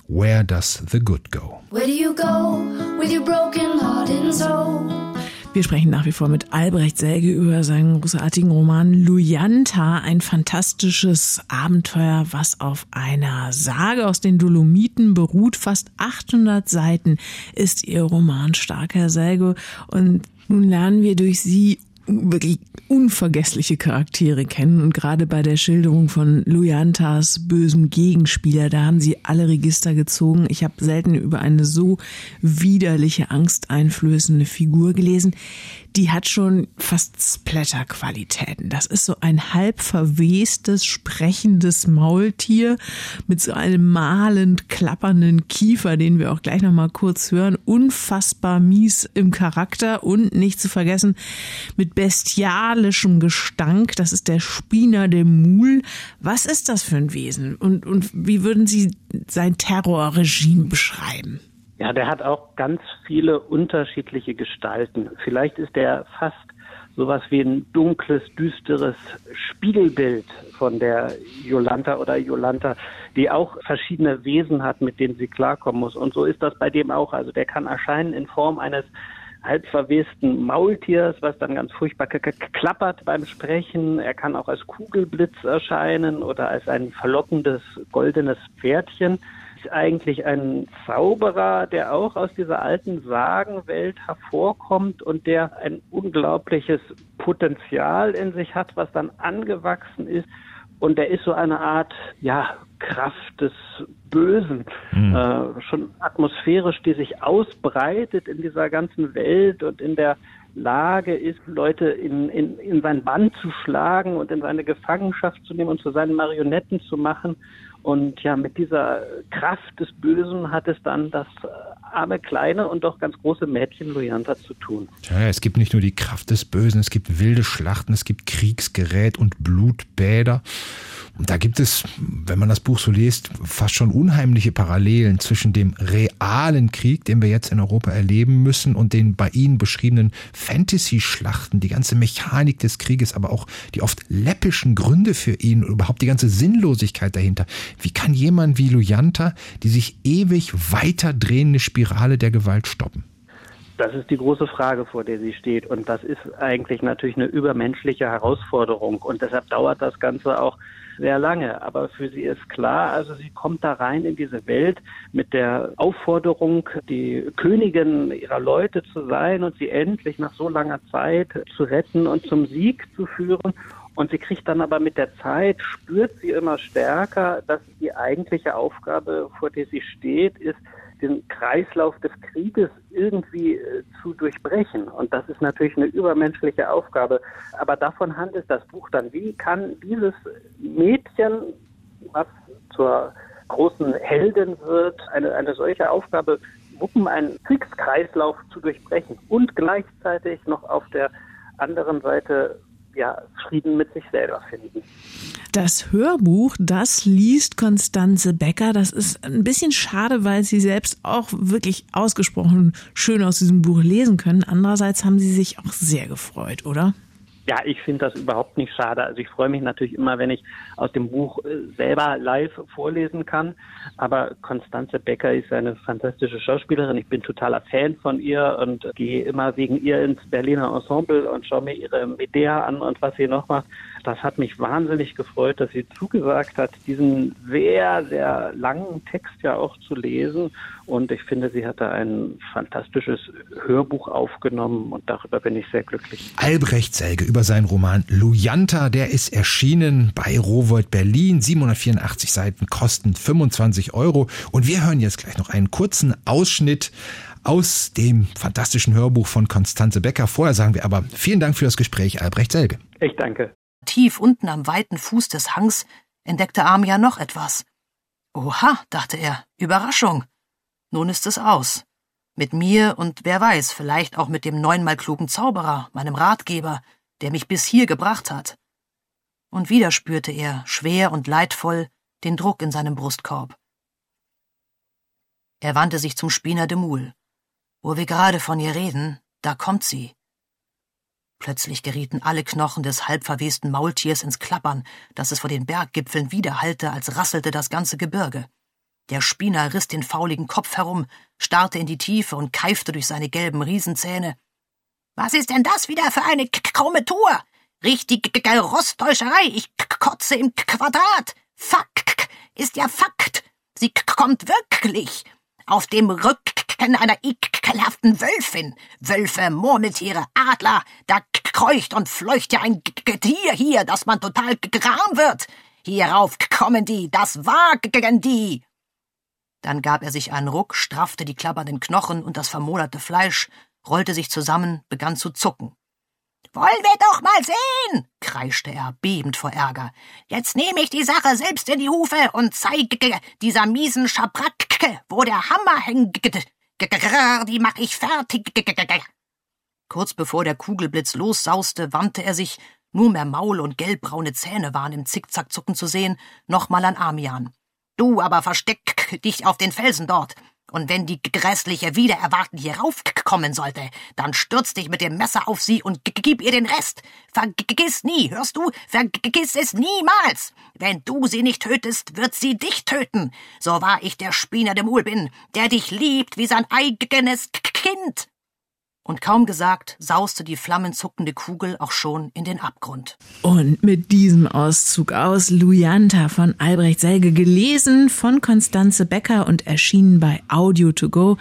Where Does the Good Go? Where do you go with your broken heart and soul? Wir sprechen nach wie vor mit Albrecht Selge über seinen großartigen Roman Luyanta, ein fantastisches Abenteuer, was auf einer Sage aus den Dolomiten beruht. Fast 800 Seiten ist ihr Roman stark, Herr Selge. Und nun lernen wir durch sie wirklich unvergessliche Charaktere kennen und gerade bei der Schilderung von Luyantas bösem Gegenspieler, da haben sie alle Register gezogen. Ich habe selten über eine so widerliche, angsteinflößende Figur gelesen die hat schon fast Splatter-Qualitäten. Das ist so ein halb verwestes, sprechendes Maultier mit so einem malend klappernden Kiefer, den wir auch gleich nochmal kurz hören. Unfassbar mies im Charakter und nicht zu vergessen mit bestialischem Gestank. Das ist der Spina de Mul. Was ist das für ein Wesen? Und, und wie würden Sie sein Terrorregime beschreiben? Ja, der hat auch ganz viele unterschiedliche Gestalten. Vielleicht ist der fast sowas wie ein dunkles, düsteres Spiegelbild von der Jolanta oder Jolanta, die auch verschiedene Wesen hat, mit denen sie klarkommen muss. Und so ist das bei dem auch. Also der kann erscheinen in Form eines halb verwesten Maultiers, was dann ganz furchtbar klappert beim Sprechen. Er kann auch als Kugelblitz erscheinen oder als ein verlockendes goldenes Pferdchen eigentlich ein Zauberer, der auch aus dieser alten Sagenwelt hervorkommt und der ein unglaubliches Potenzial in sich hat, was dann angewachsen ist. Und der ist so eine Art, ja, Kraft des Bösen, mhm. äh, schon atmosphärisch, die sich ausbreitet in dieser ganzen Welt und in der Lage ist, Leute in, in, in sein Band zu schlagen und in seine Gefangenschaft zu nehmen und zu seinen Marionetten zu machen. Und ja, mit dieser Kraft des Bösen hat es dann das äh, arme kleine und doch ganz große Mädchen Loyanta zu tun. Ja, es gibt nicht nur die Kraft des Bösen, es gibt wilde Schlachten, es gibt Kriegsgerät und Blutbäder. Und da gibt es, wenn man das Buch so liest, fast schon unheimliche Parallelen zwischen dem realen Krieg, den wir jetzt in Europa erleben müssen, und den bei Ihnen beschriebenen Fantasy-Schlachten, die ganze Mechanik des Krieges, aber auch die oft läppischen Gründe für ihn, überhaupt die ganze Sinnlosigkeit dahinter. Wie kann jemand wie Luyanta die sich ewig weiter drehende Spirale der Gewalt stoppen? Das ist die große Frage, vor der sie steht. Und das ist eigentlich natürlich eine übermenschliche Herausforderung. Und deshalb dauert das Ganze auch sehr lange. Aber für sie ist klar, also sie kommt da rein in diese Welt mit der Aufforderung, die Königin ihrer Leute zu sein und sie endlich nach so langer Zeit zu retten und zum Sieg zu führen. Und sie kriegt dann aber mit der Zeit, spürt sie immer stärker, dass die eigentliche Aufgabe, vor der sie steht, ist, den Kreislauf des Krieges irgendwie äh, zu durchbrechen. Und das ist natürlich eine übermenschliche Aufgabe. Aber davon handelt das Buch dann. Wie kann dieses Mädchen, was zur großen Heldin wird, eine, eine solche Aufgabe wuppen, einen Kriegskreislauf zu durchbrechen und gleichzeitig noch auf der anderen Seite ja, Frieden mit sich selber finden. Das Hörbuch, das liest Konstanze Becker. Das ist ein bisschen schade, weil sie selbst auch wirklich ausgesprochen schön aus diesem Buch lesen können. Andererseits haben sie sich auch sehr gefreut, oder? Ja, ich finde das überhaupt nicht schade. Also ich freue mich natürlich immer, wenn ich aus dem Buch äh, selber live vorlesen kann. Aber Konstanze Becker ist eine fantastische Schauspielerin. Ich bin totaler Fan von ihr und gehe immer wegen ihr ins Berliner Ensemble und schaue mir ihre Medea an und was sie noch macht. Das hat mich wahnsinnig gefreut, dass sie zugesagt hat, diesen sehr, sehr langen Text ja auch zu lesen. Und ich finde, sie hat da ein fantastisches Hörbuch aufgenommen und darüber bin ich sehr glücklich. Albrecht Selge über seinen Roman Lujanta, der ist erschienen bei Rowold Berlin. 784 Seiten kosten 25 Euro. Und wir hören jetzt gleich noch einen kurzen Ausschnitt aus dem fantastischen Hörbuch von Konstanze Becker. Vorher sagen wir aber vielen Dank für das Gespräch, Albrecht Selge. Ich danke. Tief unten am weiten Fuß des Hangs entdeckte Amia noch etwas. Oha, dachte er, Überraschung. Nun ist es aus. Mit mir und wer weiß, vielleicht auch mit dem neunmal klugen Zauberer, meinem Ratgeber, der mich bis hier gebracht hat. Und wieder spürte er, schwer und leidvoll, den Druck in seinem Brustkorb. Er wandte sich zum Spiener de Moule. Wo wir gerade von ihr reden, da kommt sie. Plötzlich gerieten alle Knochen des halbverwesten Maultiers ins Klappern, dass es vor den Berggipfeln widerhallte, als rasselte das ganze Gebirge. Der Spiener riss den fauligen Kopf herum, starrte in die Tiefe und keifte durch seine gelben Riesenzähne. Was ist denn das wieder für eine krumme Tour? Richtige Rosttäuscherei. Ich kotze im Quadrat. Fakt ist ja Fakt. Sie kommt wirklich. Auf dem Rücken einer ekelhaften Wölfin. Wölfe, Murmeltiere, Adler. Da kreucht und fleucht ja ein Getier hier, dass man total gram wird. Hierauf kommen die, das wagen die. Dann gab er sich einen Ruck, straffte die klappernden Knochen und das vermoderte Fleisch, rollte sich zusammen, begann zu zucken. Wollen wir doch mal sehen, kreischte er, bebend vor Ärger. Jetzt nehme ich die Sache selbst in die Hufe und zeige dieser miesen Schabracke, wo der Hammer hängt. Die mach ich fertig. Kurz bevor der Kugelblitz lossauste, wandte er sich, nur mehr Maul und gelbbraune Zähne waren im Zickzackzucken zu sehen, nochmal an Amian. Du aber versteck dich auf den Felsen dort. Und wenn die grässliche wieder erwarten hier raufkommen sollte, dann stürz dich mit dem Messer auf sie und gib ihr den Rest. Vergiss nie, hörst du? Vergiss es niemals. Wenn du sie nicht tötest, wird sie dich töten. So wahr ich der Spiener dem Mul bin, der dich liebt wie sein eigenes Kind und kaum gesagt sauste die flammenzuckende Kugel auch schon in den Abgrund. Und mit diesem Auszug aus Luyanta von Albrecht Selge, gelesen von Konstanze Becker und erschienen bei Audio to Go,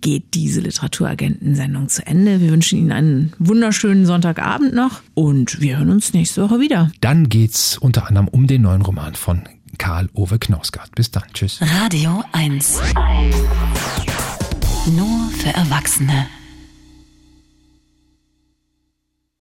geht diese Literaturagentensendung zu Ende. Wir wünschen Ihnen einen wunderschönen Sonntagabend noch und wir hören uns nächste Woche wieder. Dann geht's unter anderem um den neuen Roman von Karl Ove Knausgard. Bis dann. Tschüss. Radio 1. Nur für Erwachsene.